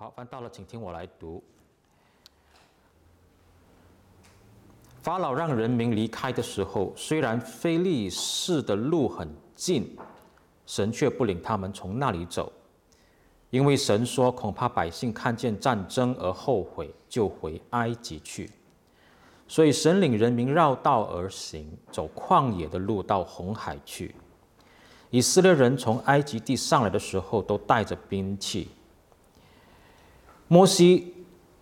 好，翻到了，请听我来读。法老让人民离开的时候，虽然非利士的路很近，神却不领他们从那里走，因为神说，恐怕百姓看见战争而后悔，就回埃及去。所以神领人民绕道而行，走旷野的路到红海去。以色列人从埃及地上来的时候，都带着兵器。摩西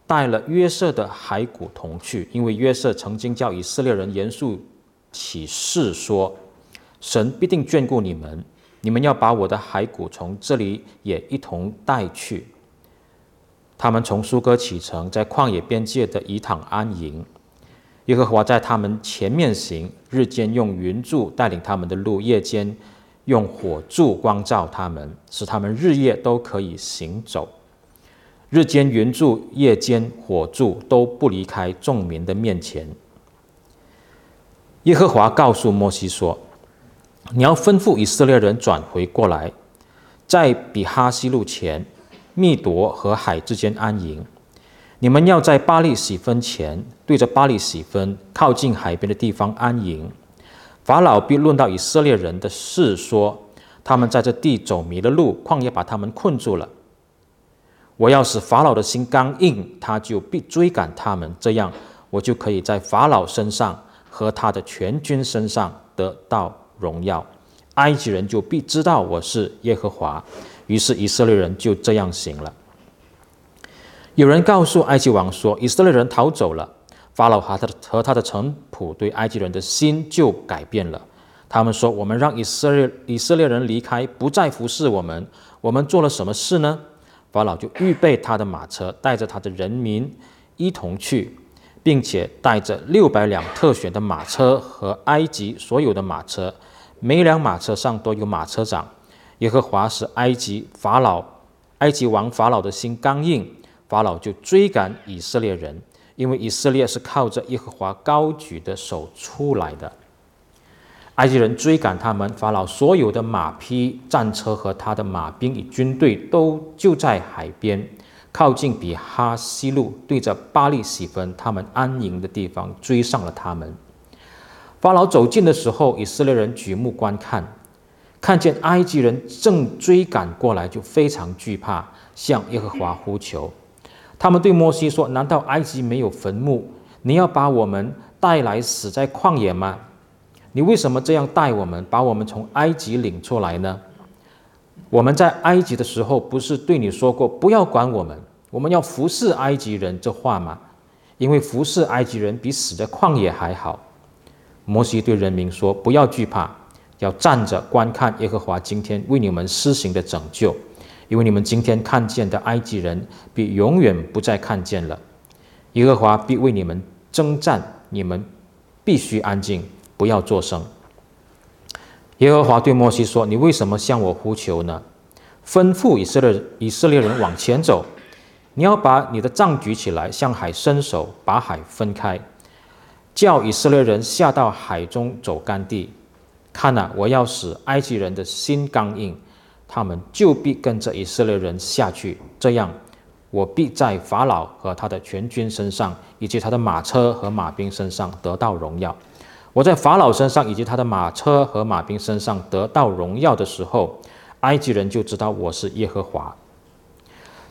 带了约瑟的骸骨同去，因为约瑟曾经叫以色列人严肃起誓说：“神必定眷顾你们，你们要把我的骸骨从这里也一同带去。”他们从苏哥启程，在旷野边界的以坦安营。耶和华在他们前面行，日间用云柱带领他们的路，夜间用火柱光照他们，使他们日夜都可以行走。日间云柱，夜间火柱，都不离开众民的面前。耶和华告诉摩西说：“你要吩咐以色列人转回过来，在比哈希路前，密夺和海之间安营。你们要在巴力洗分前，对着巴力洗分，靠近海边的地方安营。法老必论到以色列人的事说：他们在这地走迷了路，旷野把他们困住了。”我要使法老的心刚硬，他就必追赶他们，这样我就可以在法老身上和他的全军身上得到荣耀。埃及人就必知道我是耶和华。于是以色列人就这样行了。有人告诉埃及王说：“以色列人逃走了。”法老和他的和他的臣仆对埃及人的心就改变了。他们说：“我们让以色列以色列人离开，不再服侍我们，我们做了什么事呢？”法老就预备他的马车，带着他的人民一同去，并且带着六百辆特选的马车和埃及所有的马车，每辆马车上都有马车长。耶和华使埃及法老、埃及王法老的心刚硬，法老就追赶以色列人，因为以色列是靠着耶和华高举的手出来的。埃及人追赶他们，法老所有的马匹、战车和他的马兵与军队都就在海边，靠近比哈希路，对着巴力洗分他们安营的地方追上了他们。法老走近的时候，以色列人举目观看，看见埃及人正追赶过来，就非常惧怕，向耶和华呼求。他们对摩西说：“难道埃及没有坟墓？你要把我们带来死在旷野吗？”你为什么这样带我们，把我们从埃及领出来呢？我们在埃及的时候，不是对你说过不要管我们，我们要服侍埃及人这话吗？因为服侍埃及人比死在旷野还好。摩西对人民说：“不要惧怕，要站着观看耶和华今天为你们施行的拯救，因为你们今天看见的埃及人，必永远不再看见了。耶和华必为你们征战，你们必须安静。”不要作声。耶和华对摩西说：“你为什么向我呼求呢？吩咐以色列以色列人往前走。你要把你的杖举起来，向海伸手，把海分开，叫以色列人下到海中走干地。看哪，我要使埃及人的心刚硬，他们就必跟着以色列人下去。这样，我必在法老和他的全军身上，以及他的马车和马兵身上得到荣耀。”我在法老身上以及他的马车和马兵身上得到荣耀的时候，埃及人就知道我是耶和华。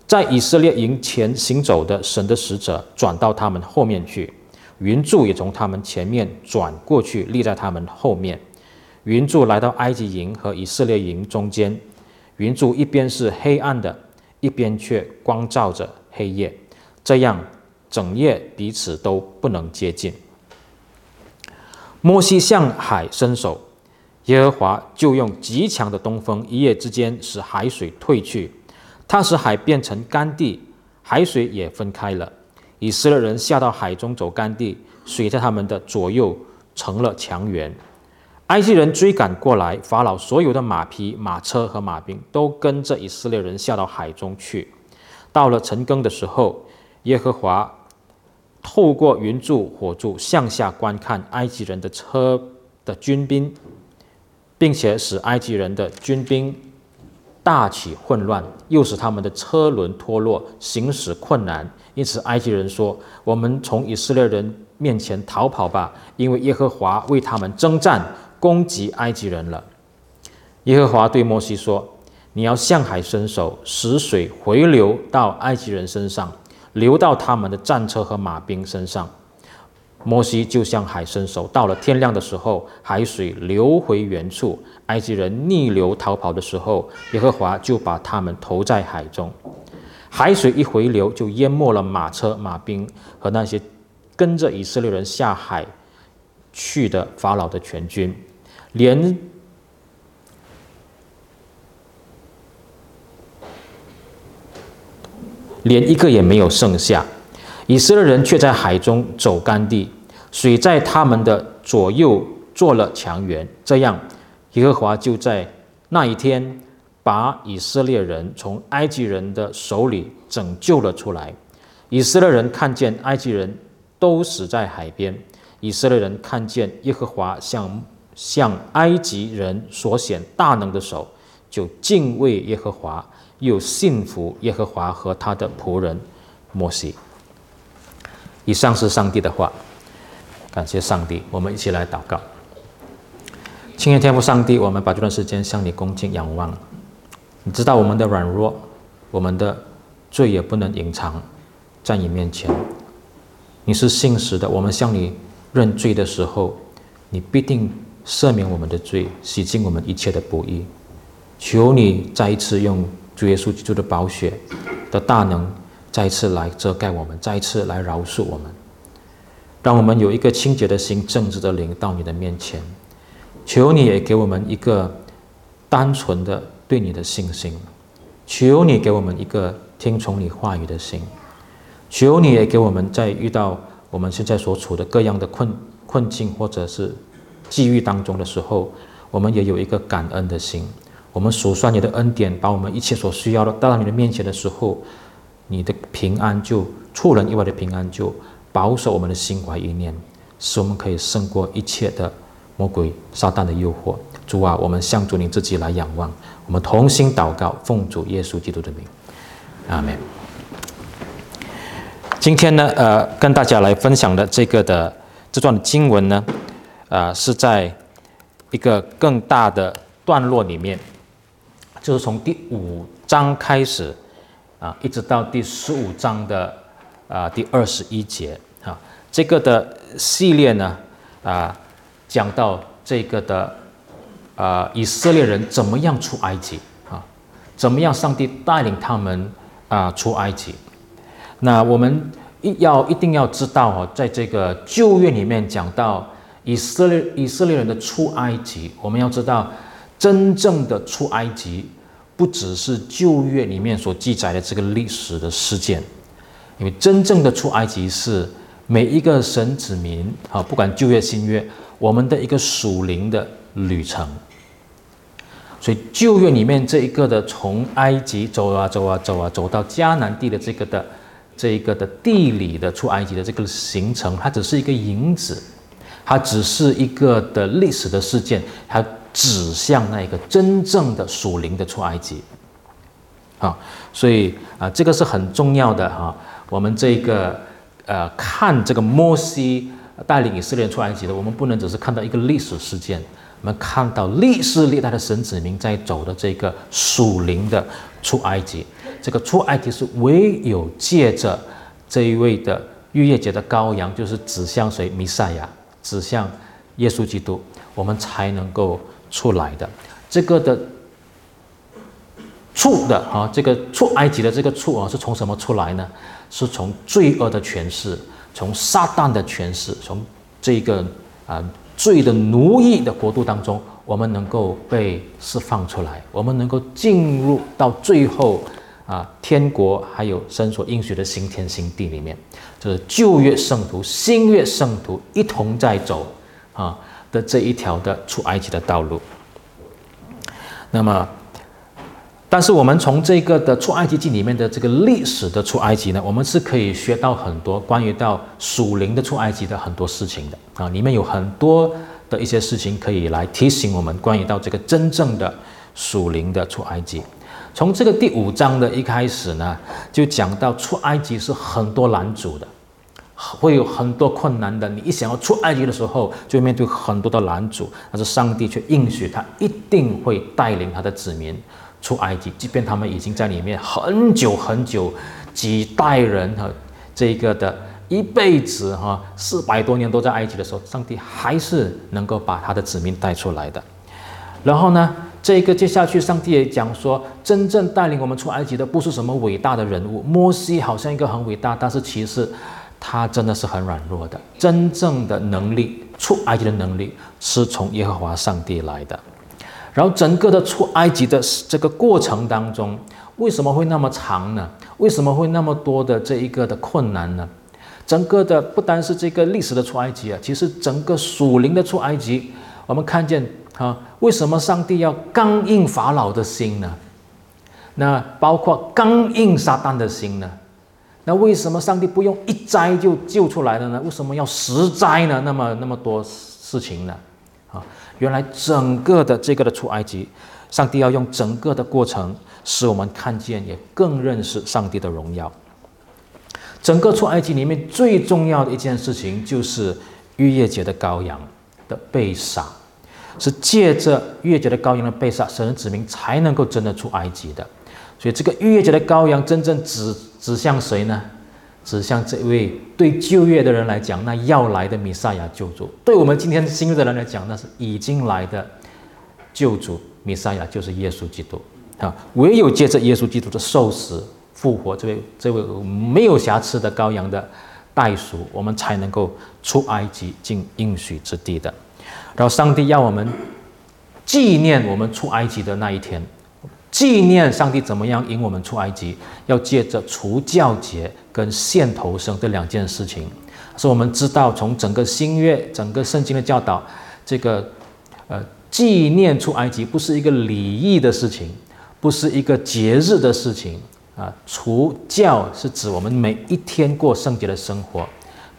在以色列营前行走的神的使者转到他们后面去，云柱也从他们前面转过去，立在他们后面。云柱来到埃及营和以色列营中间，云柱一边是黑暗的，一边却光照着黑夜，这样整夜彼此都不能接近。摩西向海伸手，耶和华就用极强的东风，一夜之间使海水退去，他使海变成干地，海水也分开了。以色列人下到海中走干地，水在他们的左右成了墙垣。埃及人追赶过来，法老所有的马匹、马车和马兵都跟着以色列人下到海中去。到了晨更的时候，耶和华。透过云柱、火柱向下观看埃及人的车的军兵，并且使埃及人的军兵大起混乱，又使他们的车轮脱落，行驶困难。因此，埃及人说：“我们从以色列人面前逃跑吧，因为耶和华为他们征战，攻击埃及人了。”耶和华对摩西说：“你要向海伸手，使水回流到埃及人身上，流到他们的战车和马兵身上。”摩西就向海伸手，到了天亮的时候，海水流回原处。埃及人逆流逃跑的时候，耶和华就把他们投在海中。海水一回流，就淹没了马车、马兵和那些跟着以色列人下海去的法老的全军，连连一个也没有剩下。以色列人却在海中走干地，水在他们的左右做了墙垣。这样，耶和华就在那一天。把以色列人从埃及人的手里拯救了出来。以色列人看见埃及人都死在海边，以色列人看见耶和华向向埃及人所显大能的手，就敬畏耶和华，又信服耶和华和他的仆人摩西。以上是上帝的话，感谢上帝，我们一起来祷告。亲爱天父上帝，我们把这段时间向你恭敬仰望。你知道我们的软弱，我们的罪也不能隐藏在你面前。你是信实的，我们向你认罪的时候，你必定赦免我们的罪，洗净我们一切的不义。求你再一次用主耶稣基督的宝血的大能，再次来遮盖我们，再次来饶恕我们，让我们有一个清洁的心、正直的灵到你的面前。求你也给我们一个单纯的。对你的信心，求你给我们一个听从你话语的心，求你也给我们在遇到我们现在所处的各样的困困境或者是际遇当中的时候，我们也有一个感恩的心。我们数算你的恩典，把我们一切所需要的带到你的面前的时候，你的平安就出人意外的平安就保守我们的心怀意念，使我们可以胜过一切的魔鬼撒旦的诱惑。主啊，我们向主你自己来仰望。我们同心祷告，奉主耶稣基督的名，阿门。今天呢，呃，跟大家来分享的这个的这段经文呢，呃，是在一个更大的段落里面，就是从第五章开始啊，一直到第十五章的啊第二十一节啊，这个的系列呢，啊，讲到这个的。啊、以色列人怎么样出埃及啊？怎么样上帝带领他们啊、出埃及？那我们一要一定要知道哦，在这个旧约里面讲到以色列以色列人的出埃及，我们要知道真正的出埃及不只是旧约里面所记载的这个历史的事件，因为真正的出埃及是每一个神子民啊，不管旧约新约，我们的一个属灵的旅程。所以旧约里面这一个的从埃及走啊走啊走啊走到迦南地的这个的这一个的地理的出埃及的这个行程，它只是一个影子，它只是一个的历史的事件，它指向那一个真正的属灵的出埃及。啊，所以啊，这个是很重要的哈。我们这个呃看这个摩西带领以色列出埃及的，我们不能只是看到一个历史事件。我们看到历世历代的神子民在走的这个属灵的出埃及，这个出埃及是唯有借着这一位的逾越节的羔羊，就是指向谁？弥赛亚，指向耶稣基督，我们才能够出来的。这个的出的啊，这个出埃及的这个出啊，是从什么出来呢？是从罪恶的权势，从撒旦的权势，从这个啊。罪的奴役的国度当中，我们能够被释放出来，我们能够进入到最后啊，天国还有神所应许的新天新地里面，就是旧约圣徒、新约圣徒一同在走啊的这一条的出埃及的道路。那么。但是我们从这个的出埃及记里面的这个历史的出埃及呢，我们是可以学到很多关于到属灵的出埃及的很多事情的啊，里面有很多的一些事情可以来提醒我们关于到这个真正的属灵的出埃及。从这个第五章的一开始呢，就讲到出埃及是很多拦阻的，会有很多困难的。你一想要出埃及的时候，就面对很多的拦阻，但是上帝却应许他一定会带领他的子民出埃及，即便他们已经在里面很久很久，几代人哈，这个的一辈子哈，四百多年都在埃及的时候，上帝还是能够把他的子民带出来的。然后呢，这个接下去，上帝也讲说，真正带领我们出埃及的不是什么伟大的人物，摩西好像一个很伟大，但是其实他真的是很软弱的。真正的能力，出埃及的能力是从耶和华上帝来的。然后整个的出埃及的这个过程当中，为什么会那么长呢？为什么会那么多的这一个的困难呢？整个的不单是这个历史的出埃及啊，其实整个属灵的出埃及，我们看见。啊，为什么上帝要刚硬法老的心呢？那包括刚硬撒旦的心呢？那为什么上帝不用一灾就救出来了呢？为什么要十灾呢？那么那么多事情呢？啊，原来整个的这个的出埃及，上帝要用整个的过程，使我们看见也更认识上帝的荣耀。整个出埃及里面最重要的一件事情，就是逾越节的羔羊的被杀。是借着逾越节的羔羊的被杀，神的子民才能够真的出埃及的。所以这个逾越节的羔羊真正指指向谁呢？指向这位对旧约的人来讲，那要来的弥赛亚救主；对我们今天新约的人来讲，那是已经来的救主弥赛亚，就是耶稣基督啊！唯有借着耶稣基督的受死复活，这位这位没有瑕疵的羔羊的代赎，我们才能够出埃及进应许之地的。然后上帝要我们纪念我们出埃及的那一天，纪念上帝怎么样引我们出埃及，要借着除酵节跟献头生这两件事情，使我们知道从整个新约、整个圣经的教导，这个呃纪念出埃及不是一个礼仪的事情，不是一个节日的事情啊。除酵是指我们每一天过圣洁的生活，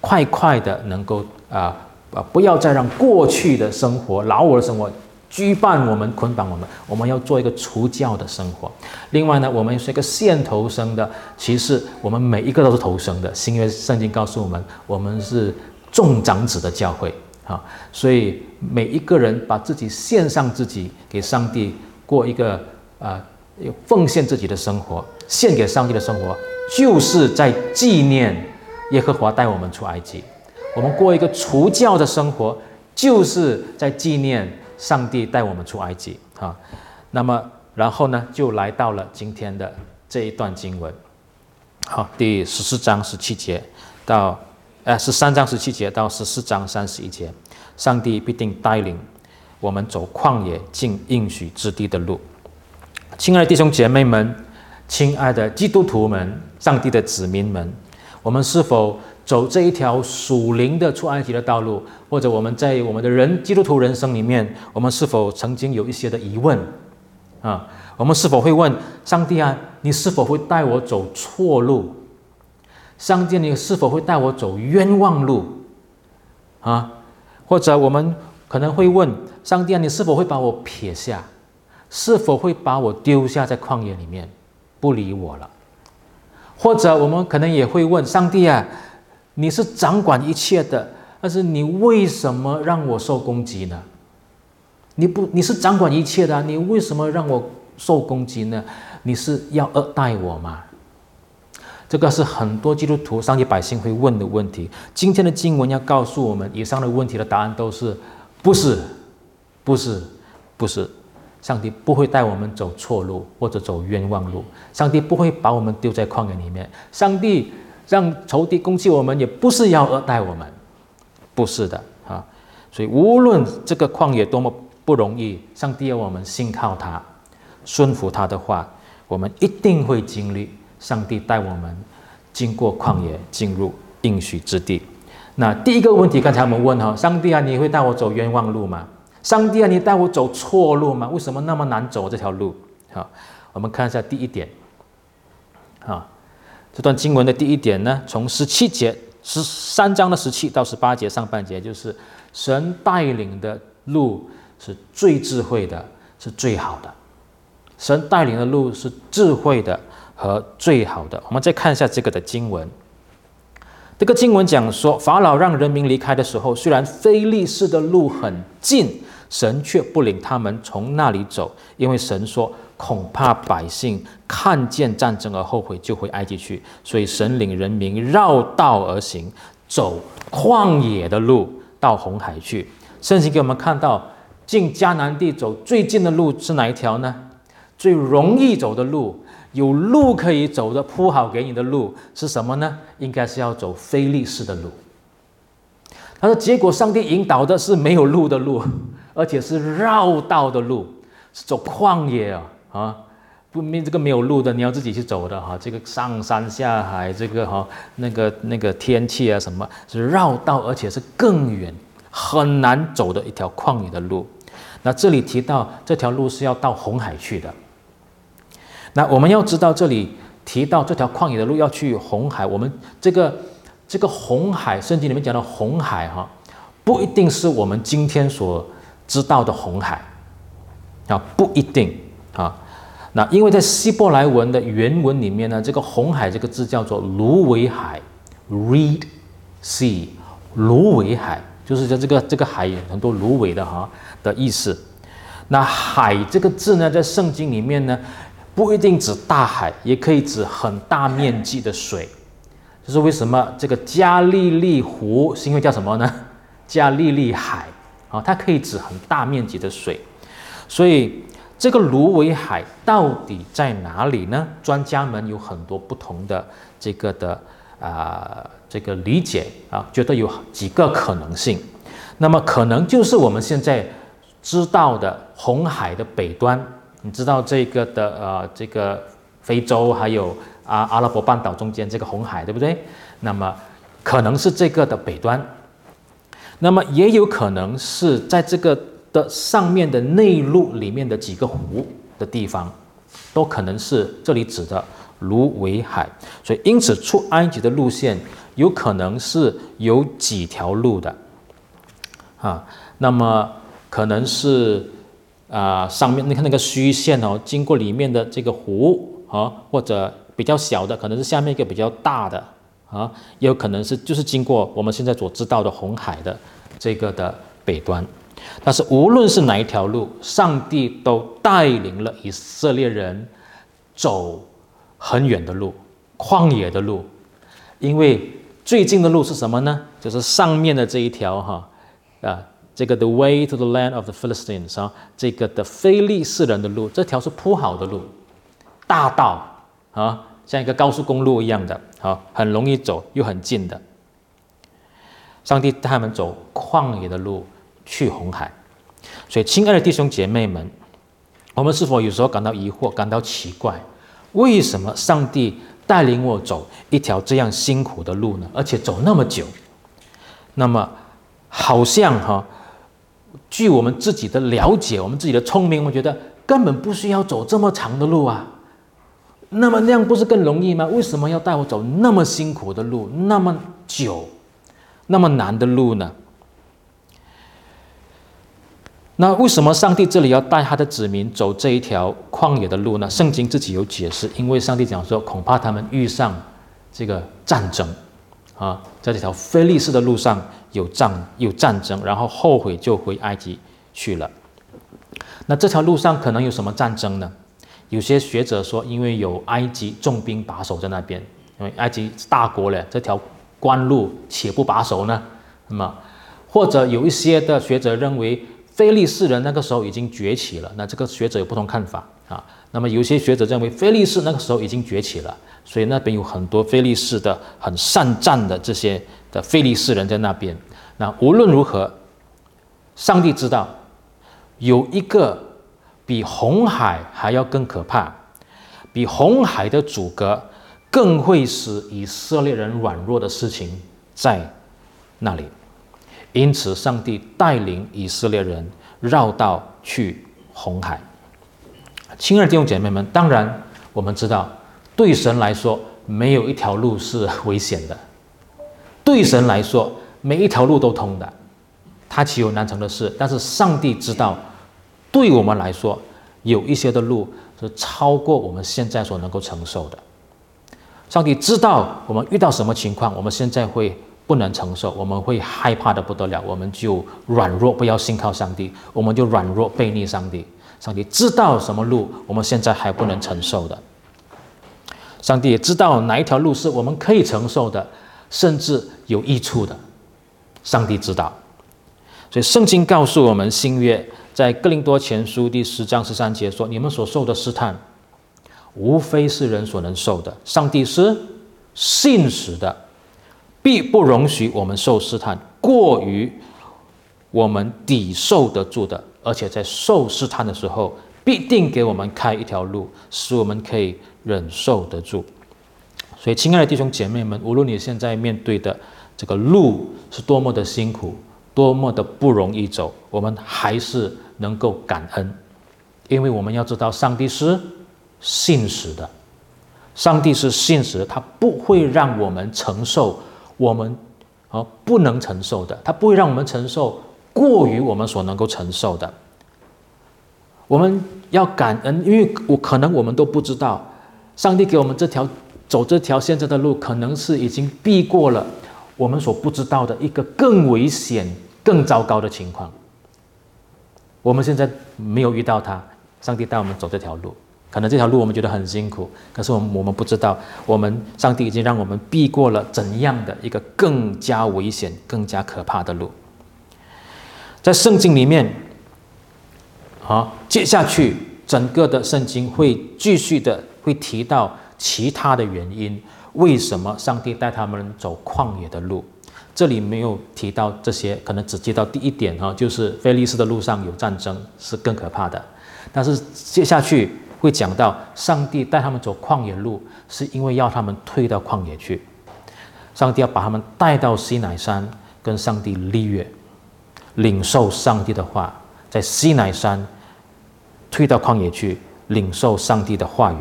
快快的能够啊。啊！不要再让过去的生活、老我的生活羁绊我们、捆绑我们。我们要做一个除教的生活。另外呢，我们是一个献头生的。其实我们每一个都是头生的。新约圣经告诉我们，我们是众长子的教会啊。所以每一个人把自己献上自己给上帝，过一个啊，奉献自己的生活，献给上帝的生活，就是在纪念耶和华带我们出埃及。我们过一个除教的生活，就是在纪念上帝带我们出埃及啊。那么，然后呢，就来到了今天的这一段经文，好，第十四章十七节到，呃，十三章十七节到十四章三十一节，上帝必定带领我们走旷野进应许之地的路。亲爱的弟兄姐妹们，亲爱的基督徒们，上帝的子民们，我们是否走这一条属灵的出埃及的道路，或者我们在我们的人基督徒人生里面，我们是否曾经有一些的疑问啊？我们是否会问上帝啊，你是否会带我走错路？上帝，你是否会带我走冤枉路？啊？或者我们可能会问上帝啊，你是否会把我撇下？是否会把我丢下在旷野里面，不理我了？或者我们可能也会问上帝啊，你是掌管一切的，但是你为什么让我受攻击呢？你不，你是掌管一切的，你为什么让我受攻击呢？你是要恶待我吗？这个是很多基督徒、上帝百姓会问的问题。今天的经文要告诉我们，以上的问题的答案都是不是，不是，不是。上帝不会带我们走错路或者走冤枉路，上帝不会把我们丢在旷野里面，上帝。让仇敌攻击我们，也不是要恶待我们，不是的啊！所以无论这个旷野多么不容易，上帝要我们信靠他，顺服他的话，我们一定会经历上帝带我们经过旷野，进入应许之地。那第一个问题，刚才我们问哈，上帝啊，你会带我走冤枉路吗？上帝啊，你带我走错路吗？为什么那么难走这条路？好，我们看一下第一点，啊。这段经文的第一点呢，从十七节十三章的十七到十八节上半节，就是神带领的路是最智慧的，是最好的。神带领的路是智慧的和最好的。我们再看一下这个的经文。这个经文讲说，法老让人民离开的时候，虽然非利士的路很近，神却不领他们从那里走，因为神说，恐怕百姓看见战争而后悔，就回埃及去。所以神领人民绕道而行，走旷野的路到红海去。圣经给我们看到，进迦南地走最近的路是哪一条呢？最容易走的路，有路可以走的铺好给你的路是什么呢？应该是要走非利士的路。他说，结果上帝引导的是没有路的路，而且是绕道的路，是走旷野啊啊！不，没这个没有路的，你要自己去走的哈。这个上山下海，这个哈那个那个天气啊什么，是绕道，而且是更远，很难走的一条旷野的路。那这里提到这条路是要到红海去的。那我们要知道，这里提到这条旷野的路要去红海，我们这个这个红海，圣经里面讲的红海哈，不一定是我们今天所知道的红海啊，不一定啊。那因为在希伯来文的原文里面呢，这个红海这个字叫做芦苇海 （Reed Sea），芦苇海就是在这个这个海有很多芦苇的哈的意思。那海这个字呢，在圣经里面呢。不一定指大海，也可以指很大面积的水。这是为什么这个加利利湖是因为叫什么呢？加利利海啊，它可以指很大面积的水。所以这个芦苇海到底在哪里呢？专家们有很多不同的这个的啊、这个理解啊，觉得有几个可能性。那么可能就是我们现在知道的红海的北端。你知道这个的呃，这个非洲还有啊阿拉伯半岛中间这个红海，对不对？那么可能是这个的北端，那么也有可能是在这个上面的内陆里面的几个湖的地方，都可能是这里指的芦苇海。所以因此出埃及的路线有可能是有几条路的啊，那么可能是。啊、上面你看那个虚线哦，经过里面的这个湖啊，或者比较小的，可能是下面一个比较大的啊，也有可能是就是经过我们现在所知道的红海的这个的北端。但是无论是哪一条路，上帝都带领了以色列人走很远的路，旷野的路。因为最近的路是什么呢？就是上面的这一条哈啊。这个 the way to the land of the Philistines 啊，这个的非利士人的路，这条是铺好的路，大道啊，像一个高速公路一样的，啊，很容易走又很近的。上帝带他们走旷野的路去红海，所以亲爱的弟兄姐妹们，我们是否有时候感到疑惑、感到奇怪，为什么上帝带领我走一条这样辛苦的路呢？而且走那么久，那么好像哈。据我们自己的了解，我们自己的聪明，我觉得根本不需要走这么长的路啊。那么那样不是更容易吗？为什么要带我走那么辛苦的路，那么久，那么难的路呢？那为什么上帝这里要带他的子民走这一条旷野的路呢？圣经自己有解释，因为上帝讲说，恐怕他们遇上这个战争啊，在这条非利士的路上。有战有战争，然后后悔就回埃及去了。那这条路上可能有什么战争呢？有些学者说，因为有埃及重兵把守在那边，因为埃及是大国嘞，这条官路岂不把守呢？那么，或者有一些的学者认为，非利士人那个时候已经崛起了。那这个学者有不同看法啊。那么有些学者认为，非利士那个时候已经崛起了，所以那边有很多非利士的很善战的这些。的非利士人在那边，那无论如何，上帝知道有一个比红海还要更可怕，比红海的阻隔更会使以色列人软弱的事情在那里，因此上帝带领以色列人绕道去红海。亲爱的弟兄姐妹们，当然我们知道，对神来说，没有一条路是危险的。对神来说，每一条路都通的，他岂有难成的事？但是上帝知道，对我们来说，有一些的路是超过我们现在所能够承受的。上帝知道我们遇到什么情况，我们现在会不能承受，我们会害怕的不得了，我们就软弱，不要信靠上帝，我们就软弱背逆上帝。上帝知道什么路我们现在还不能承受的，上帝也知道哪一条路是我们可以承受的，甚至有益处的。上帝知道，所以圣经告诉我们，新约在哥林多前书第十章十三节说：“你们所受的试探，无非是人所能受的。上帝是信实的，必不容许我们受试探过于我们抵受得住的。”而且在受试探的时候，必定给我们开一条路，使我们可以忍受得住。所以，亲爱的弟兄姐妹们，无论你现在面对的这个路是多么的辛苦，多么的不容易走，我们还是能够感恩，因为我们要知道，上帝是信实的，上帝是信实的，他不会让我们承受我们啊不能承受的，他不会让我们承受。过于我们所能够承受的，我们要感恩，因为我可能我们都不知道，上帝给我们这条走这条现在的路，可能是已经避过了我们所不知道的一个更危险、更糟糕的情况。我们现在没有遇到他，上帝带我们走这条路，可能这条路我们觉得很辛苦，可是我们我们不知道，我们上帝已经让我们避过了怎样的一个更加危险、更加可怕的路。在圣经里面，好，接下去整个的圣经会继续的会提到其他的原因，为什么上帝带他们走旷野的路？这里没有提到这些，可能只提到第一点哈，就是非利士的路上有战争是更可怕的。但是接下去会讲到，上帝带他们走旷野路，是因为要他们退到旷野去，上帝要把他们带到西乃山跟上帝立约。领受上帝的话，在西乃山退到旷野去领受上帝的话语。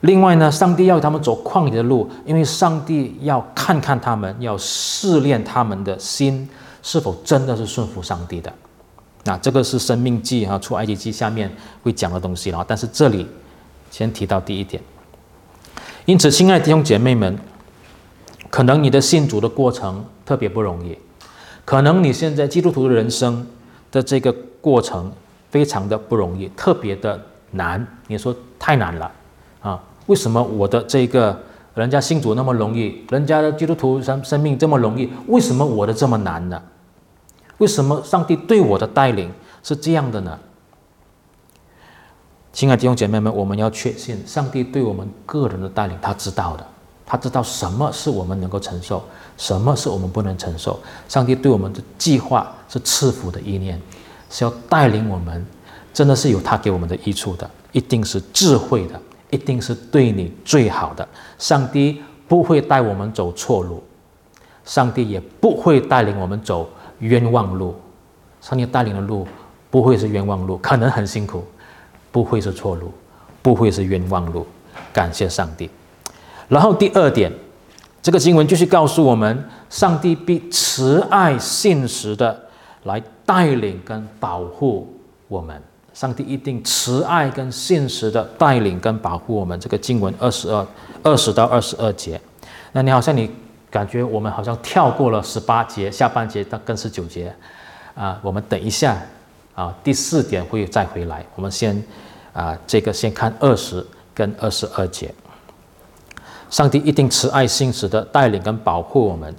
另外呢，上帝要他们走旷野的路，因为上帝要看看他们，要试炼他们的心是否真的是顺服上帝的。那这个是生命记哈，出埃及记下面会讲的东西了。但是这里先提到第一点。因此，亲爱的弟兄姐妹们，可能你的信主的过程特别不容易。可能你现在基督徒的人生的这个过程非常的不容易，特别的难。你说太难了啊？为什么我的这个人家信主那么容易，人家的基督徒生生命这么容易，为什么我的这么难呢？为什么上帝对我的带领是这样的呢？亲爱的弟兄姐妹们，我们要确信上帝对我们个人的带领，他知道的。他知道什么是我们能够承受，什么是我们不能承受。上帝对我们的计划是赐福的意念，是要带领我们，真的是有他给我们的益处的，一定是智慧的，一定是对你最好的。上帝不会带我们走错路，上帝也不会带领我们走冤枉路。上帝带领的路不会是冤枉路，可能很辛苦，不会是错路，不会是冤枉路。感谢上帝。然后第二点，这个经文继续告诉我们，上帝必慈爱信实的来带领跟保护我们。上帝一定慈爱跟信实的带领跟保护我们。这个经文二十二、二十到二十二节，那你好像你感觉我们好像跳过了十八节下半节到跟十九节啊，我们等一下啊，第四点会再回来。我们先啊，这个先看二十跟二十二节。上帝一定慈爱心使的带领跟保护我们。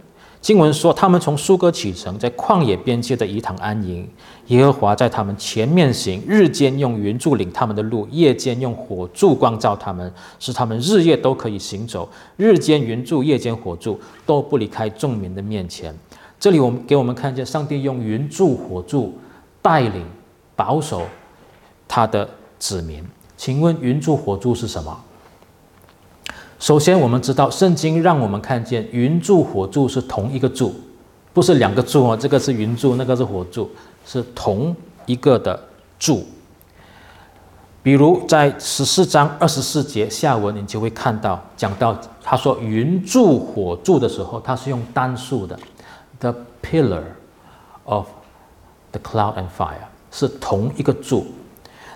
经文说，他们从苏格启程，在旷野边界的以坦安营。耶和华在他们前面行，日间用云柱领他们的路，夜间用火柱光照他们，使他们日夜都可以行走。日间云柱，夜间火柱，都不离开众民的面前。这里我们给我们看见，上帝用云柱、火柱带领、保守他的子民。请问，云柱、火柱是什么？首先，我们知道圣经让我们看见云柱、火柱是同一个柱，不是两个柱哦。这个是云柱，那个是火柱，是同一个的柱。比如在十四章二十四节下文，你就会看到讲到他说云柱、火柱的时候，他是用单数的，the pillar of the cloud and fire 是同一个柱。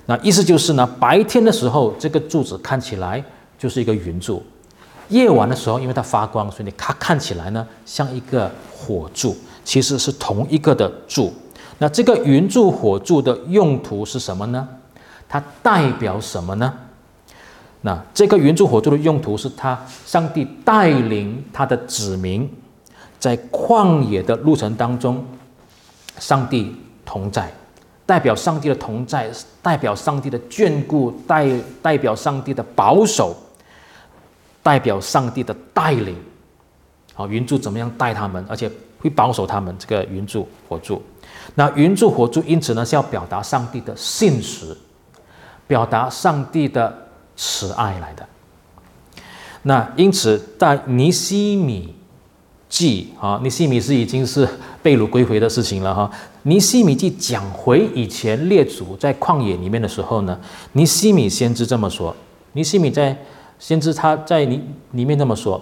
那意思就是呢，白天的时候这个柱子看起来就是一个云柱，夜晚的时候因为它发光，所以它看起来呢像一个火柱，其实是同一个的柱。那这个云柱火柱的用途是什么呢？它代表什么呢？那这个云柱火柱的用途是，他上帝带领他的子民在旷野的路程当中，上帝同在，代表上帝的同在，代表上帝的眷顾，代代表上帝的保守，代表上帝的带领。好，云柱怎么样带他们，而且会保守他们？这个云柱火柱，那云柱火柱因此呢是要表达上帝的信实，表达上帝的。慈爱来的，那因此在尼西米记啊，尼西米是已经是被掳归回的事情了哈。尼西米记讲回以前列祖在旷野里面的时候呢，尼西米先知这么说，尼西米在先知他在里里面这么说，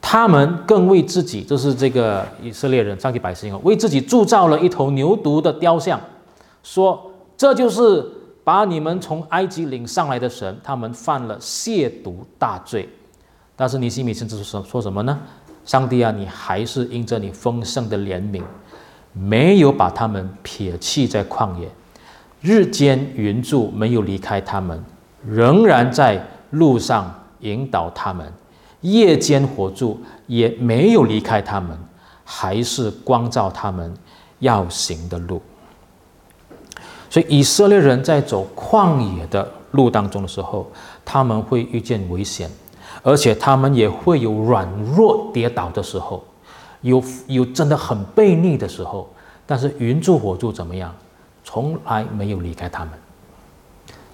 他们更为自己，就是这个以色列人、上帝百姓啊，为自己铸造了一头牛犊的雕像，说这就是。把你们从埃及领上来的神，他们犯了亵渎大罪。但是尼希米先知说说什么呢？上帝啊，你还是因着你丰盛的怜悯，没有把他们撇弃在旷野，日间云柱没有离开他们，仍然在路上引导他们；夜间火柱也没有离开他们，还是光照他们要行的路。所以以色列人在走旷野的路当中的时候，他们会遇见危险，而且他们也会有软弱跌倒的时候，有有真的很悖逆的时候。但是云柱火柱怎么样？从来没有离开他们。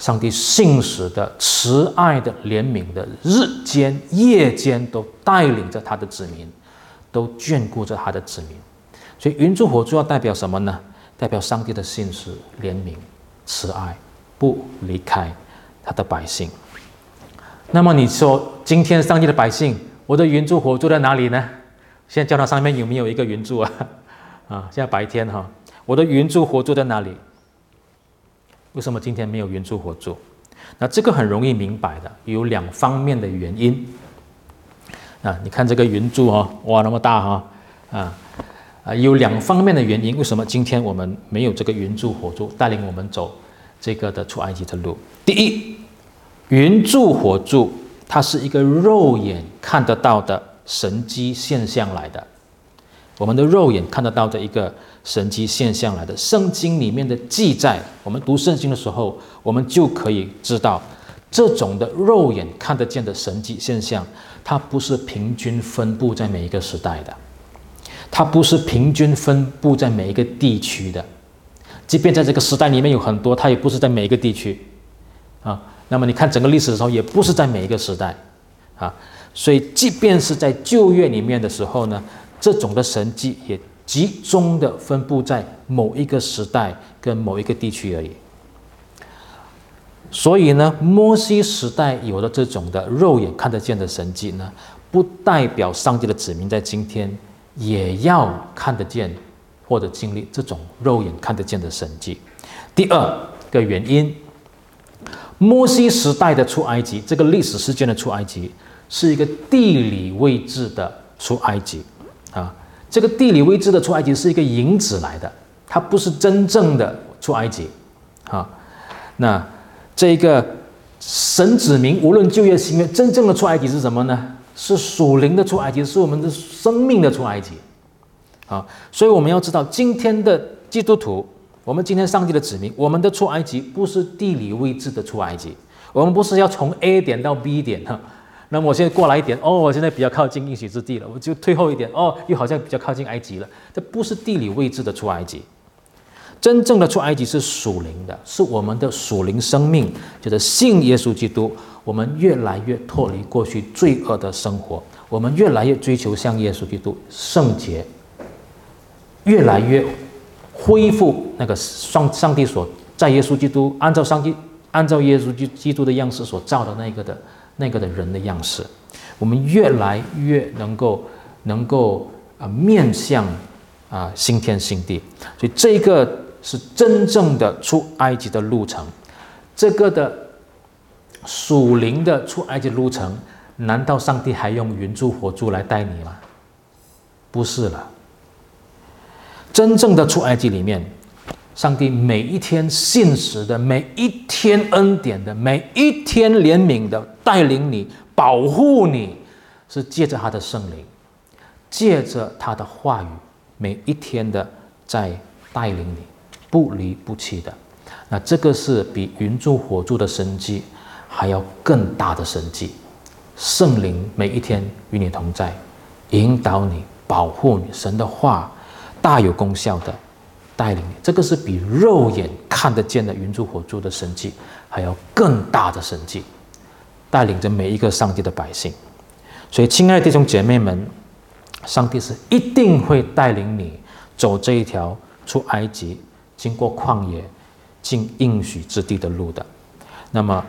上帝信实的、慈爱的、怜悯的，日间夜间都带领着他的子民，都眷顾着他的子民。所以云柱火柱要代表什么呢？代表上帝的信实、怜悯、慈爱，不离开他的百姓。那么你说，今天上帝的百姓，我的云柱火柱在哪里呢？现在教堂上面有没有一个云柱啊？啊，现在白天哈，我的云柱火柱在哪里？为什么今天没有云柱火柱？那这个很容易明白的，有两方面的原因。啊，你看这个云柱哦，哇，那么大哈，啊。啊，有两方面的原因，为什么今天我们没有这个云柱火柱带领我们走这个的出埃及的路？第一，云柱火柱它是一个肉眼看得到的神迹现象来的，我们的肉眼看得到的一个神迹现象来的。圣经里面的记载，我们读圣经的时候，我们就可以知道，这种的肉眼看得见的神迹现象，它不是平均分布在每一个时代的。它不是平均分布在每一个地区的，即便在这个时代里面有很多，它也不是在每一个地区，啊，那么你看整个历史的时候，也不是在每一个时代，啊，所以即便是在旧约里面的时候呢，这种的神迹也集中的分布在某一个时代跟某一个地区而已。所以呢，摩西时代有了这种的肉眼看得见的神迹呢，不代表上帝的子民在今天。也要看得见，或者经历这种肉眼看得见的神迹。第二个原因，摩西时代的出埃及，这个历史事件的出埃及，是一个地理位置的出埃及啊。这个地理位置的出埃及是一个影子来的，它不是真正的出埃及啊。那这个神子民无论就业行为，真正的出埃及是什么呢？是属灵的出埃及，是我们的生命的出埃及，啊，所以我们要知道，今天的基督徒，我们今天上帝的子民，我们的出埃及不是地理位置的出埃及，我们不是要从 A 点到 B 点哈，那我现在过来一点，哦，我现在比较靠近应许之地了，我就退后一点，哦，又好像比较靠近埃及了，这不是地理位置的出埃及。真正的出埃及是属灵的，是我们的属灵生命，就是信耶稣基督，我们越来越脱离过去罪恶的生活，我们越来越追求像耶稣基督圣洁，越来越恢复那个上上帝所在耶稣基督按照上帝按照耶稣基基督的样式所造的那个的那个的人的样式，我们越来越能够能够啊面向啊新天新地，所以这个。是真正的出埃及的路程，这个的属灵的出埃及路程，难道上帝还用云柱火柱来带你吗？不是了。真正的出埃及里面，上帝每一天信实的，每一天恩典的，每一天怜悯的带领你、保护你，是借着他的圣灵，借着他的话语，每一天的在带领你，不离不弃的。那这个是比云柱火柱的神迹还要更大的神迹。圣灵每一天与你同在，引导你、保护你。神的话大有功效的带领你，这个是比肉眼看得见的云柱火柱的神迹还要更大的神迹，带领着每一个上帝的百姓。所以，亲爱的弟兄姐妹们，上帝是一定会带领你走这一条出埃及、经过旷野、进应许之地的路的。那么，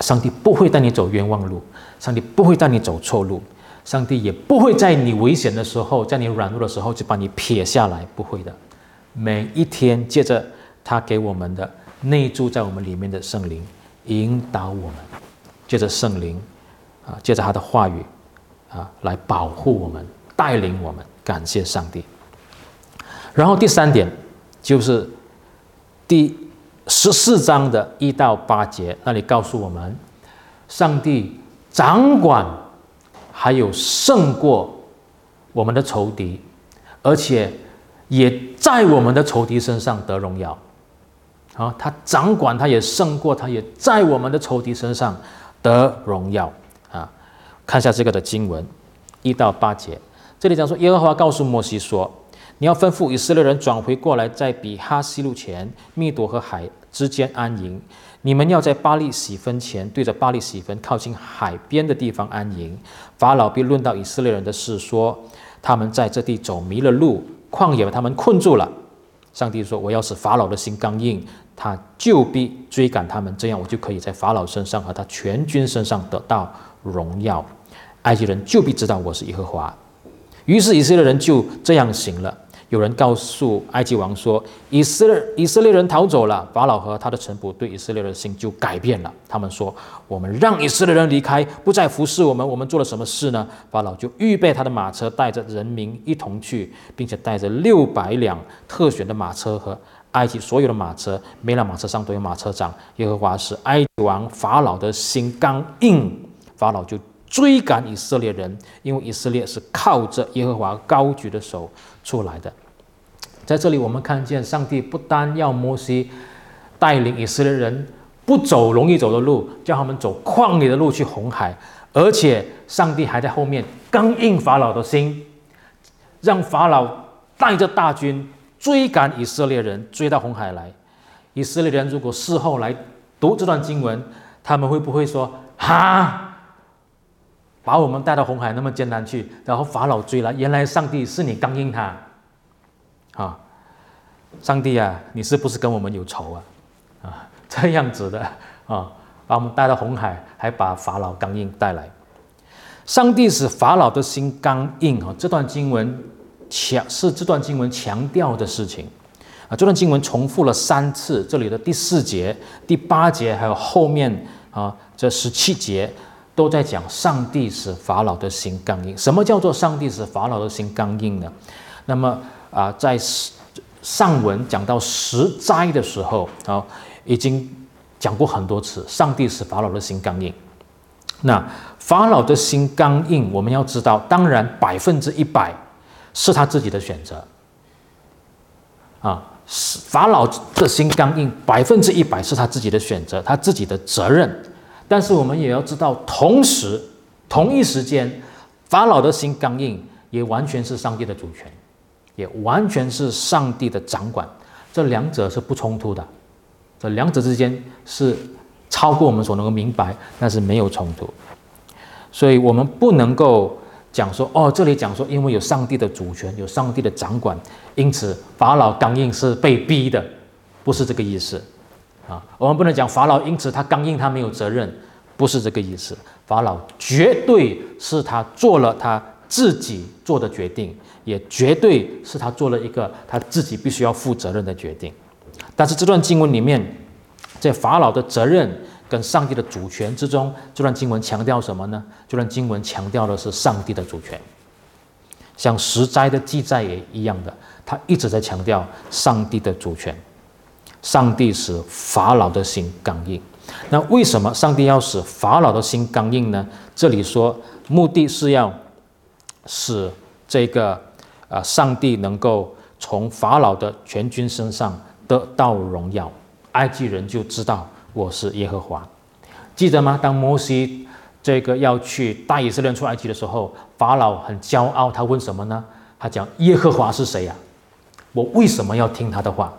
上帝不会带你走冤枉路，上帝不会带你走错路，上帝也不会在你危险的时候，在你软弱的时候就把你撇下来，不会的。每一天，借着他给我们的内住在我们里面的圣灵引导我们，借着圣灵啊，借着他的话语啊，来保护我们，带领我们。感谢上帝。然后第三点就是第。十四章的一到八节，那里告诉我们，上帝掌管，还有胜过我们的仇敌，而且也在我们的仇敌身上得荣耀。啊，他掌管，他也胜过，他也在我们的仇敌身上得荣耀。啊，看一下这个的经文，一到八节，这里讲说，耶和华告诉摩西说。你要吩咐以色列人转回过来，在比哈希路前密朵和海之间安营。你们要在巴力洗分前对着巴力洗分，靠近海边的地方安营。法老必论到以色列人的事，说他们在这地走迷了路，旷野把他们困住了。上帝说：“我要使法老的心刚硬，他就必追赶他们，这样我就可以在法老身上和他全军身上得到荣耀。埃及人就必知道我是耶和华。”于是以色列人就这样行了。有人告诉埃及王说：“以色列以色列人逃走了。”法老和他的臣仆对以色列的心就改变了。他们说：“我们让以色列人离开，不再服侍我们。我们做了什么事呢？”法老就预备他的马车，带着人民一同去，并且带着六百辆特选的马车和埃及所有的马车，每辆马车上都有马车长。耶和华使埃及王法老的心刚硬，法老就追赶以色列人，因为以色列是靠着耶和华高举的手出来的。在这里，我们看见上帝不单要摩西带领以色列人不走容易走的路，叫他们走旷野的路去红海，而且上帝还在后面刚硬法老的心，让法老带着大军追赶以色列人，追到红海来。以色列人如果事后来读这段经文，他们会不会说：“哈，把我们带到红海那么艰难去，然后法老追来，原来上帝是你刚硬他。”啊，上帝啊，你是不是跟我们有仇啊？啊，这样子的啊，把我们带到红海，还把法老刚硬带来。上帝使法老的心刚硬啊，这段经文强是这段经文强调的事情啊。这段经文重复了三次，这里的第四节、第八节，还有后面啊这十七节，都在讲上帝使法老的心刚硬。什么叫做上帝使法老的心刚硬呢？那么。啊，在上文讲到十灾的时候啊，已经讲过很多次，上帝使法老的心刚硬。那法老的心刚硬，我们要知道，当然百分之一百是他自己的选择。啊，法老的心刚硬，百分之一百是他自己的选择，他自己的责任。但是我们也要知道，同时同一时间，法老的心刚硬，也完全是上帝的主权。也完全是上帝的掌管，这两者是不冲突的，这两者之间是超过我们所能够明白，但是没有冲突，所以我们不能够讲说哦，这里讲说因为有上帝的主权，有上帝的掌管，因此法老刚硬是被逼的，不是这个意思啊。我们不能讲法老因此他刚硬，他没有责任，不是这个意思。法老绝对是他做了他自己做的决定。也绝对是他做了一个他自己必须要负责任的决定，但是这段经文里面在法老的责任跟上帝的主权之中，这段经文强调什么呢？这段经文强调的是上帝的主权。像十灾的记载也一样的，他一直在强调上帝的主权。上帝使法老的心刚硬。那为什么上帝要使法老的心刚硬呢？这里说目的是要使这个啊上帝能够从法老的全军身上得到荣耀，埃及人就知道我是耶和华。记得吗？当摩西这个要去带以色列人出埃及的时候，法老很骄傲，他问什么呢？他讲耶和华是谁呀？我为什么要听他的话？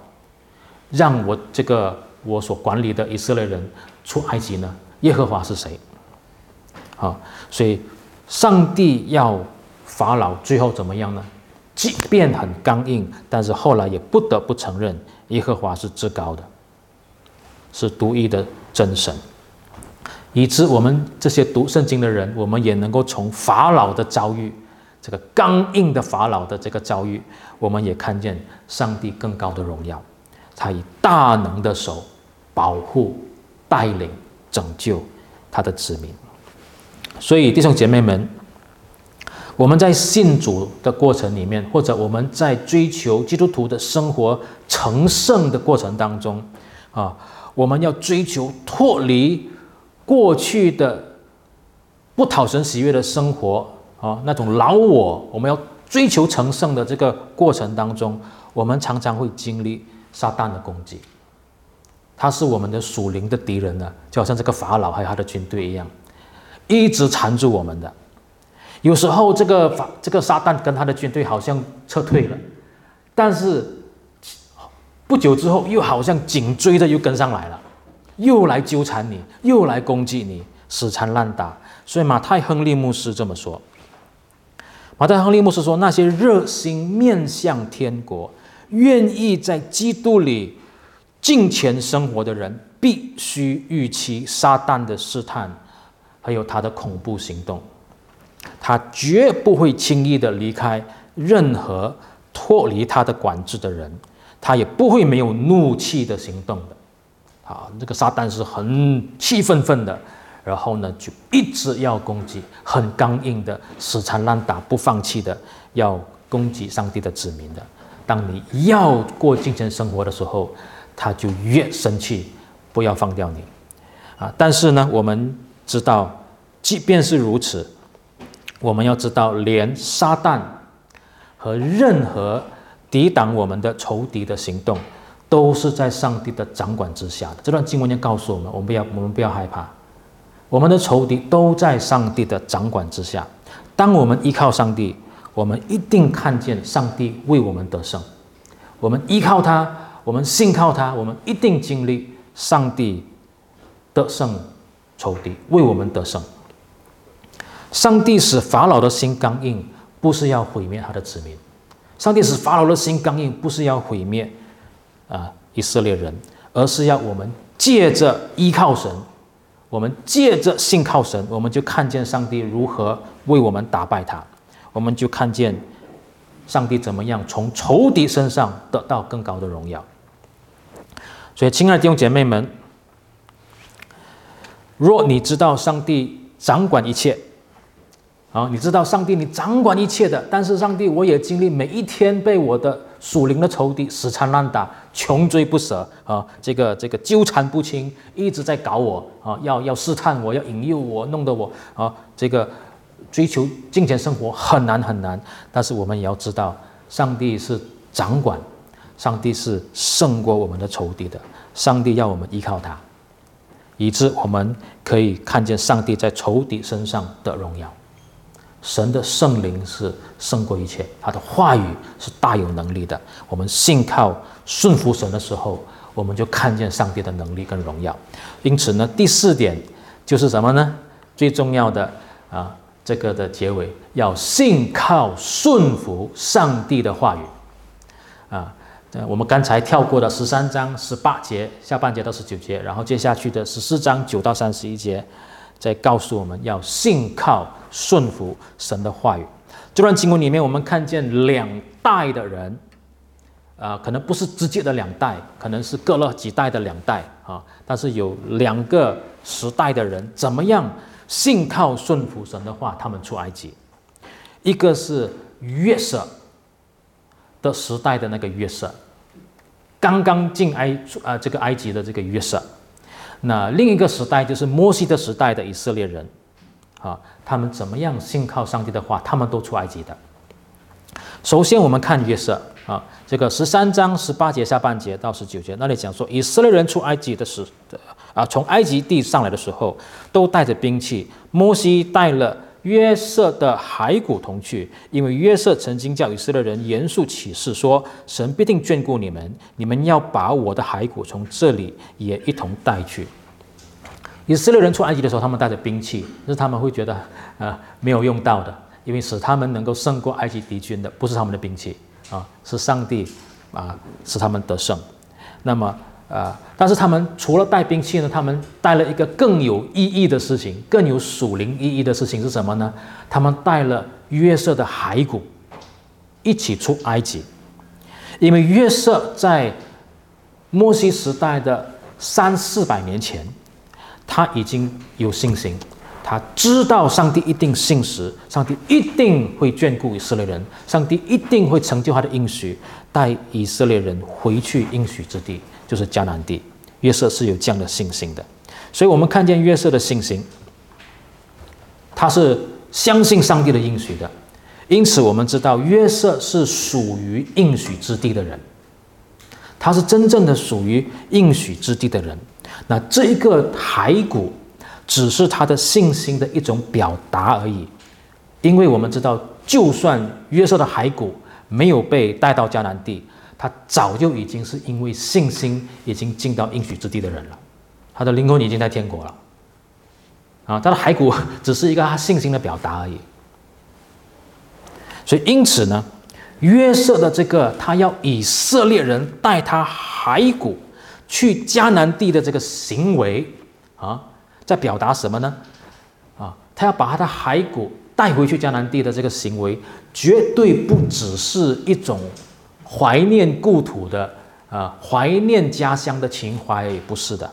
让我这个我所管理的以色列人出埃及呢？耶和华是谁？好，所以上帝要法老最后怎么样呢？即便很刚硬，但是后来也不得不承认耶和华是至高的，是独一的真神。以致我们这些读圣经的人，我们也能够从法老的遭遇，这个刚硬的法老的这个遭遇，我们也看见上帝更高的荣耀。他以大能的手保护、带领、拯救他的子民。所以弟兄姐妹们，我们在信主的过程里面，或者我们在追求基督徒的生活成圣的过程当中，啊，我们要追求脱离过去的不讨神喜悦的生活啊，那种老我，我们要追求成圣的这个过程当中，我们常常会经历。撒旦的攻击，他是我们的属灵的敌人呢，就好像这个法老还有他的军队一样，一直缠住我们的。有时候这个法这个撒旦跟他的军队好像撤退了，但是不久之后又好像紧追着又跟上来了，又来纠缠你，又来攻击你，死缠烂打。所以马太亨利牧师这么说。马太亨利牧师说：“那些热心面向天国。”愿意在基督里敬虔生活的人，必须预期撒旦的试探，还有他的恐怖行动。他绝不会轻易的离开任何脱离他的管制的人，他也不会没有怒气的行动的。啊，这个撒旦是很气愤愤的，然后呢，就一直要攻击，很刚硬的，死缠烂打，不放弃的，要攻击上帝的子民的。当你要过精神生活的时候，他就越生气，不要放掉你，啊！但是呢，我们知道，即便是如此，我们要知道，连撒旦和任何抵挡我们的仇敌的行动，都是在上帝的掌管之下的。这段经文就告诉我们，我们不要，我们不要害怕，我们的仇敌都在上帝的掌管之下。当我们依靠上帝。我们一定看见上帝为我们得胜，我们依靠他，我们信靠他，我们一定经历上帝得胜仇敌，为我们得胜。上帝使法老的心刚硬，不是要毁灭他的子民；上帝使法老的心刚硬，不是要毁灭啊以色列人，而是要我们借着依靠神，我们借着信靠神，我们就看见上帝如何为我们打败他。我们就看见上帝怎么样从仇敌身上得到更高的荣耀。所以，亲爱的弟兄姐妹们，若你知道上帝掌管一切，啊，你知道上帝你掌管一切的，但是上帝我也经历每一天被我的属灵的仇敌死缠烂打、穷追不舍啊，这个这个纠缠不清，一直在搞我啊，要要试探我，要引诱我，弄得我啊这个。追求金钱生活很难很难，但是我们也要知道，上帝是掌管，上帝是胜过我们的仇敌的。上帝要我们依靠他，以致我们可以看见上帝在仇敌身上的荣耀。神的圣灵是胜过一切，他的话语是大有能力的。我们信靠顺服神的时候，我们就看见上帝的能力跟荣耀。因此呢，第四点就是什么呢？最重要的啊。这个的结尾要信靠顺服上帝的话语，啊，我们刚才跳过的十三章十八节下半节到十九节，然后接下去的十四章九到三十一节，在告诉我们要信靠顺服神的话语。这段经文里面，我们看见两代的人，呃，可能不是直接的两代，可能是隔了几代的两代啊。但是有两个时代的人，怎么样信靠顺服神的话，他们出埃及。一个是约瑟的时代的那个约瑟，刚刚进埃啊、这个埃及的这个约瑟。那另一个时代就是摩西的时代的以色列人，啊，他们怎么样信靠上帝的话，他们都出埃及的。首先我们看约瑟。啊，这个十三章十八节下半节到十九节，那里讲说，以色列人出埃及的时，啊，从埃及地上来的时候，都带着兵器。摩西带了约瑟的骸骨同去，因为约瑟曾经叫以色列人严肃起誓说，神必定眷顾你们，你们要把我的骸骨从这里也一同带去。以色列人出埃及的时候，他们带着兵器，是他们会觉得呃没有用到的，因为使他们能够胜过埃及敌军的，不是他们的兵器。啊，是上帝啊，使他们得胜。那么啊，但是他们除了带兵器呢，他们带了一个更有意义的事情，更有属灵意义的事情是什么呢？他们带了约瑟的骸骨一起出埃及，因为约瑟在摩西时代的三四百年前，他已经有信心。他知道上帝一定信实，上帝一定会眷顾以色列人，上帝一定会成就他的应许，带以色列人回去应许之地，就是迦南地。约瑟是有这样的信心的，所以我们看见约瑟的信心，他是相信上帝的应许的，因此我们知道约瑟是属于应许之地的人，他是真正的属于应许之地的人。那这一个骸骨。只是他的信心的一种表达而已，因为我们知道，就算约瑟的骸骨没有被带到迦南地，他早就已经是因为信心已经进到应许之地的人了，他的灵魂已经在天国了，啊，他的骸骨只是一个他信心的表达而已。所以因此呢，约瑟的这个他要以色列人带他骸骨去迦南地的这个行为啊。在表达什么呢？啊，他要把他的骸骨带回去迦南地的这个行为，绝对不只是一种怀念故土的啊，怀念家乡的情怀，不是的。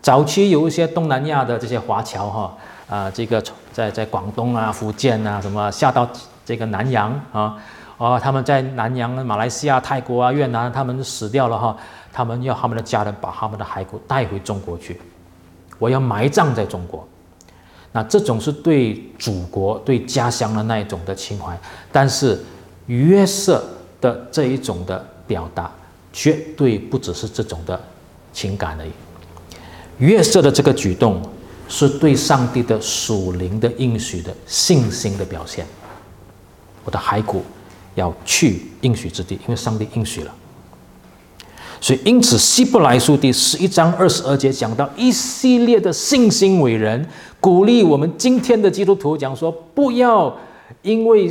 早期有一些东南亚的这些华侨哈啊，这个在在广东啊、福建啊什么下到这个南洋啊，哦，他们在南洋、马来西亚、泰国啊、越南，他们死掉了哈，他们要他们的家人把他们的骸骨带回中国去。我要埋葬在中国，那这种是对祖国、对家乡的那一种的情怀。但是约瑟的这一种的表达，绝对不只是这种的情感而已。约瑟的这个举动，是对上帝的属灵的应许的信心的表现。我的骸骨要去应许之地，因为上帝应许了。所以，因此，希伯来书第十一章二十二节讲到一系列的信心伟人，鼓励我们今天的基督徒讲说，不要因为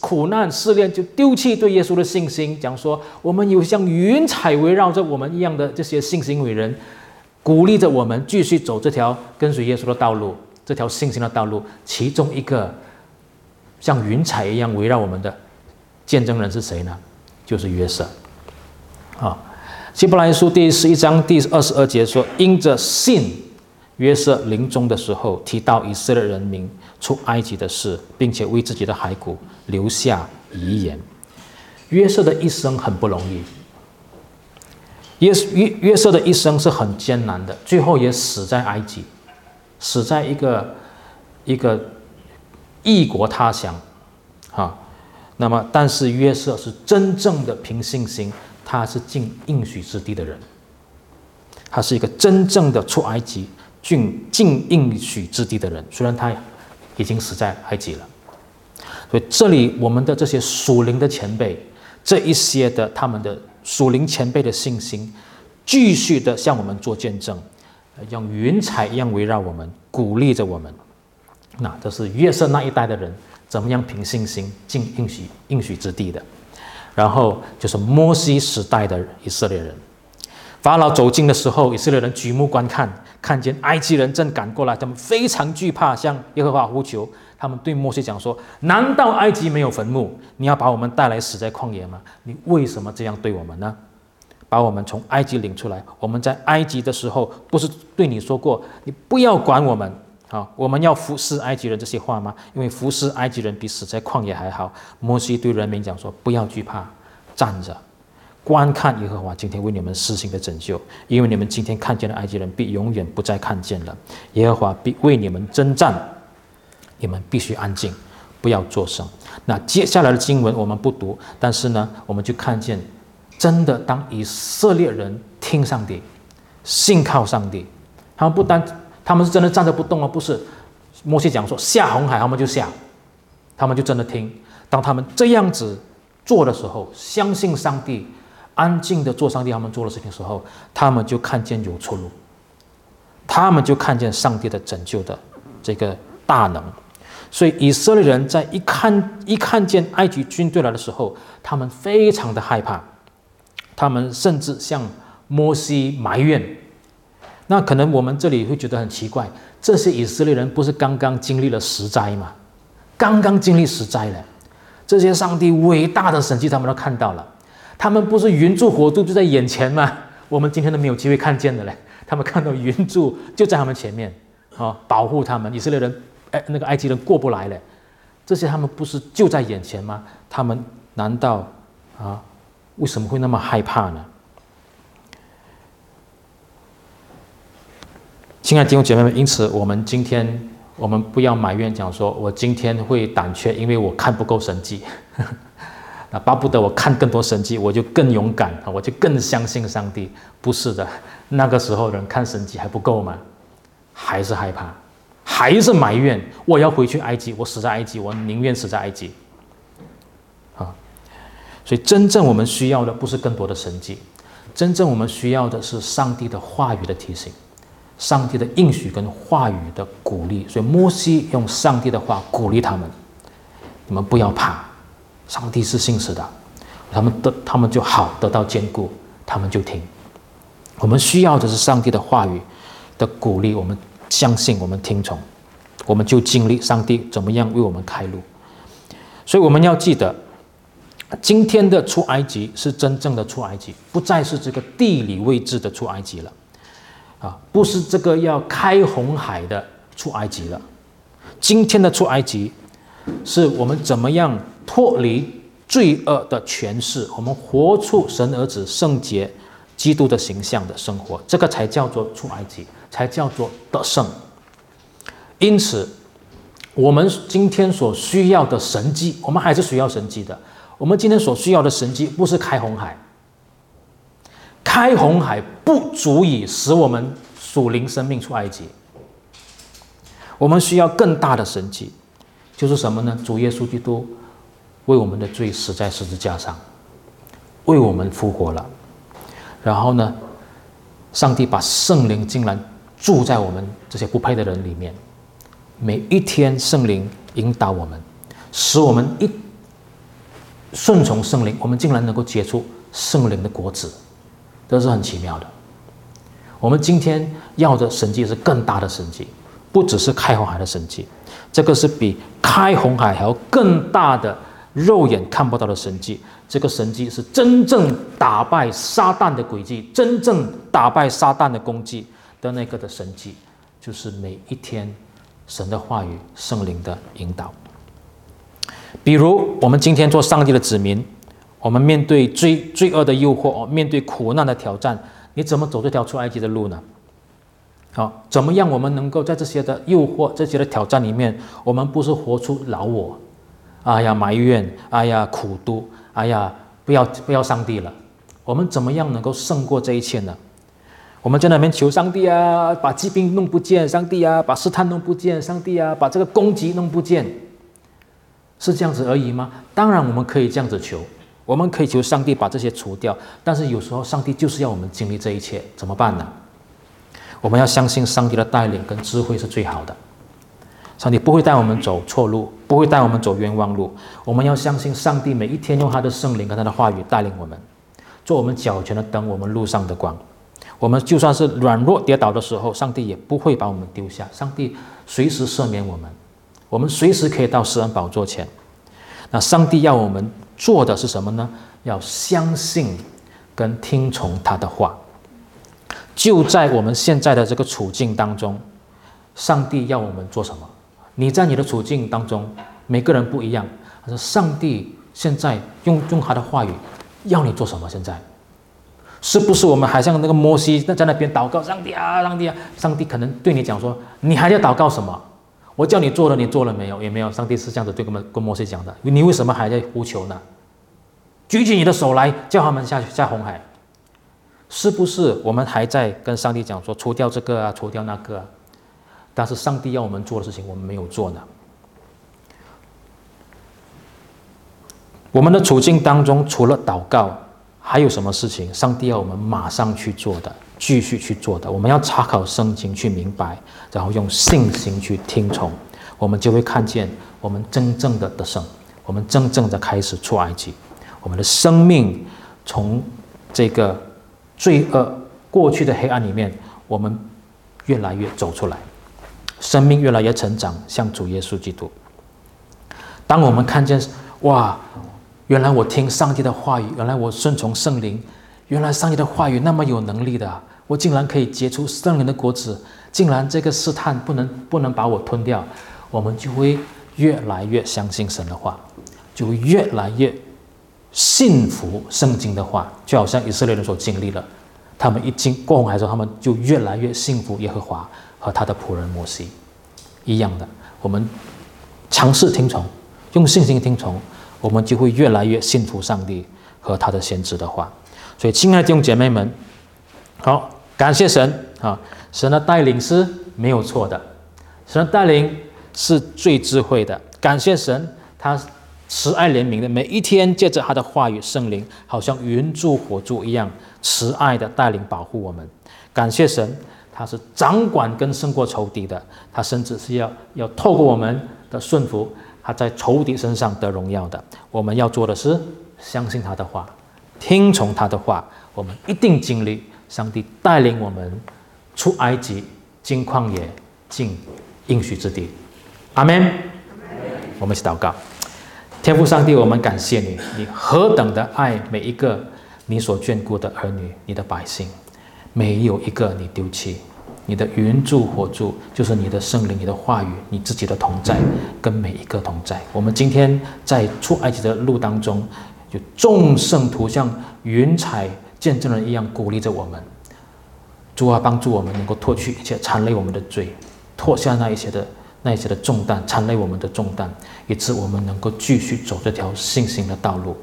苦难试炼就丢弃对耶稣的信心。讲说，我们有像云彩围绕着我们一样的这些信心伟人，鼓励着我们继续走这条跟随耶稣的道路，这条信心的道路。其中一个像云彩一样围绕我们的见证人是谁呢？就是约瑟，啊。希伯来书第十一章第二十二节说：“因着信，约瑟临终的时候提到以色列人民出埃及的事，并且为自己的骸骨留下遗言。约瑟的一生很不容易，约约约瑟的一生是很艰难的，最后也死在埃及，死在一个一个异国他乡，哈。那么，但是约瑟是真正的凭信心。”他是进应许之地的人，他是一个真正的出埃及进进应许之地的人。虽然他已经死在埃及了，所以这里我们的这些属灵的前辈，这一些的他们的属灵前辈的信心，继续的向我们做见证，像云彩一样围绕我们，鼓励着我们。那这是约瑟那一代的人怎么样凭信心进应许应许之地的。然后就是摩西时代的以色列人，法老走近的时候，以色列人举目观看，看见埃及人正赶过来，他们非常惧怕，向耶和华呼求，他们对摩西讲说：“难道埃及没有坟墓？你要把我们带来死在旷野吗？你为什么这样对我们呢？把我们从埃及领出来，我们在埃及的时候，不是对你说过，你不要管我们啊？我们要服侍埃及人这些话吗？因为服侍埃及人比死在旷野还好。”摩西对人民讲说：“不要惧怕，站着。”观看耶和华今天为你们施行的拯救，因为你们今天看见的埃及人，必永远不再看见了。耶和华必为你们征战，你们必须安静，不要作声。那接下来的经文我们不读，但是呢，我们就看见，真的当以色列人听上帝，信靠上帝，他们不单他们是真的站着不动啊，不是。摩西讲说下红海，他们就下，他们就真的听。当他们这样子做的时候，相信上帝。安静的做上帝他们做的事情的时候，他们就看见有出路，他们就看见上帝的拯救的这个大能。所以以色列人在一看一看见埃及军队来的时候，他们非常的害怕，他们甚至向摩西埋怨。那可能我们这里会觉得很奇怪，这些以色列人不是刚刚经历了十灾吗？刚刚经历十灾了，这些上帝伟大的神迹他们都看到了。他们不是云柱火柱就在眼前吗？我们今天都没有机会看见的嘞。他们看到云柱就在他们前面，啊，保护他们。以色列人，哎，那个埃及人过不来嘞。这些他们不是就在眼前吗？他们难道啊，为什么会那么害怕呢？亲爱的弟兄姐妹们，因此我们今天我们不要埋怨讲说，我今天会胆怯，因为我看不够神迹。那巴不得我看更多神迹，我就更勇敢啊！我就更相信上帝。不是的，那个时候人看神迹还不够吗？还是害怕，还是埋怨。我要回去埃及，我死在埃及，我宁愿死在埃及。啊！所以真正我们需要的不是更多的神迹，真正我们需要的是上帝的话语的提醒，上帝的应许跟话语的鼓励。所以摩西用上帝的话鼓励他们：你们不要怕。上帝是信实的，他们得他们就好得到坚固，他们就听。我们需要的是上帝的话语的鼓励，我们相信，我们听从，我们就经历上帝怎么样为我们开路。所以我们要记得，今天的出埃及是真正的出埃及，不再是这个地理位置的出埃及了，啊，不是这个要开红海的出埃及了。今天的出埃及，是我们怎么样？脱离罪恶的权势，我们活出神儿子圣洁、基督的形象的生活，这个才叫做出埃及，才叫做得胜。因此，我们今天所需要的神迹，我们还是需要神迹的。我们今天所需要的神迹，不是开红海，开红海不足以使我们属灵生命出埃及。我们需要更大的神迹，就是什么呢？主耶稣基督。为我们的罪死在十字架上，为我们复活了。然后呢，上帝把圣灵竟然住在我们这些不配的人里面。每一天，圣灵引导我们，使我们一顺从圣灵，我们竟然能够结出圣灵的果子，这是很奇妙的。我们今天要的神迹是更大的神迹，不只是开红海的神迹，这个是比开红海还要更大的。肉眼看不到的神迹，这个神迹是真正打败撒旦的诡计，真正打败撒旦的攻击的那个的神迹，就是每一天神的话语、圣灵的引导。比如我们今天做上帝的子民，我们面对罪罪恶的诱惑，面对苦难的挑战，你怎么走这条出埃及的路呢？好，怎么样我们能够在这些的诱惑、这些的挑战里面，我们不是活出老我？哎呀，埋怨！哎呀，苦毒！哎呀，不要不要上帝了！我们怎么样能够胜过这一切呢？我们在那边求上帝啊，把疾病弄不见；上帝啊，把试探弄不见；上帝啊，把这个攻击弄不见。是这样子而已吗？当然，我们可以这样子求，我们可以求上帝把这些除掉。但是有时候，上帝就是要我们经历这一切，怎么办呢？我们要相信上帝的带领跟智慧是最好的。上帝不会带我们走错路，不会带我们走冤枉路。我们要相信上帝每一天用他的圣灵跟他的话语带领我们，做我们脚前的灯，我们路上的光。我们就算是软弱跌倒的时候，上帝也不会把我们丢下。上帝随时赦免我们，我们随时可以到施恩宝座前。那上帝要我们做的是什么呢？要相信跟听从他的话。就在我们现在的这个处境当中，上帝要我们做什么？你在你的处境当中，每个人不一样。他说上帝现在用用他的话语要你做什么？现在是不是我们还像那个摩西在在那边祷告？上帝啊，上帝啊！上帝可能对你讲说：“你还要祷告什么？我叫你做了，你做了没有？也没有。”上帝是这样子对跟跟摩西讲的：“你为什么还在呼求呢？举起你的手来，叫他们下去下红海。”是不是我们还在跟上帝讲说：“除掉这个啊，除掉那个啊？”但是上帝要我们做的事情，我们没有做呢？我们的处境当中，除了祷告，还有什么事情？上帝要我们马上去做的，继续去做的。我们要查考圣经去明白，然后用信心去听从，我们就会看见我们真正的得胜，我们真正的开始出埃及，我们的生命从这个罪恶过去的黑暗里面，我们越来越走出来，生命越来越成长，像主耶稣基督。当我们看见哇！原来我听上帝的话语，原来我顺从圣灵，原来上帝的话语那么有能力的，我竟然可以结出圣灵的果子，竟然这个试探不能不能把我吞掉，我们就会越来越相信神的话，就会越来越信服圣经的话，就好像以色列人所经历了，他们一经过红海之后，他们就越来越信服耶和华和他的仆人摩西，一样的，我们尝试听从，用信心听从。我们就会越来越信服上帝和他的先知的话，所以亲爱的弟兄姐妹们，好，感谢神啊！神的带领是没有错的，神的带领是最智慧的。感谢神，他慈爱怜悯的，每一天借着他的话语圣灵，好像云柱火柱一样慈爱的带领保护我们。感谢神，他是掌管跟胜过仇敌的，他甚至是要要透过我们的顺服。他在仇敌身上得荣耀的，我们要做的是相信他的话，听从他的话，我们一定经历上帝带领我们出埃及、进旷野、进应许之地。阿门。我们一起祷告，天父上帝，我们感谢你，你何等的爱每一个你所眷顾的儿女，你的百姓，没有一个你丢弃。你的云柱火柱，就是你的圣灵，你的话语，你自己的同在，跟每一个同在。我们今天在出埃及的路当中，有众圣徒像云彩见证人一样鼓励着我们。主啊，帮助我们能够脱去一切缠累我们的罪，脱下那一些的那一些的重担，缠累我们的重担，以致我们能够继续走这条信心的道路，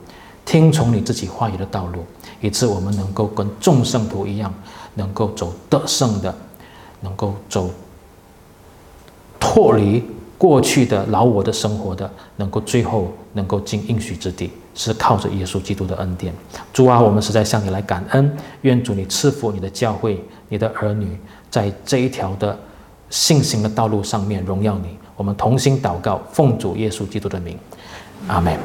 听从你自己话语的道路，以致我们能够跟众圣徒一样，能够走得胜的。能够走脱离过去的老我的生活的，能够最后能够进应许之地，是靠着耶稣基督的恩典。主啊，我们实在向你来感恩，愿主你赐福你的教会、你的儿女，在这一条的信心的道路上面荣耀你。我们同心祷告，奉主耶稣基督的名，阿门。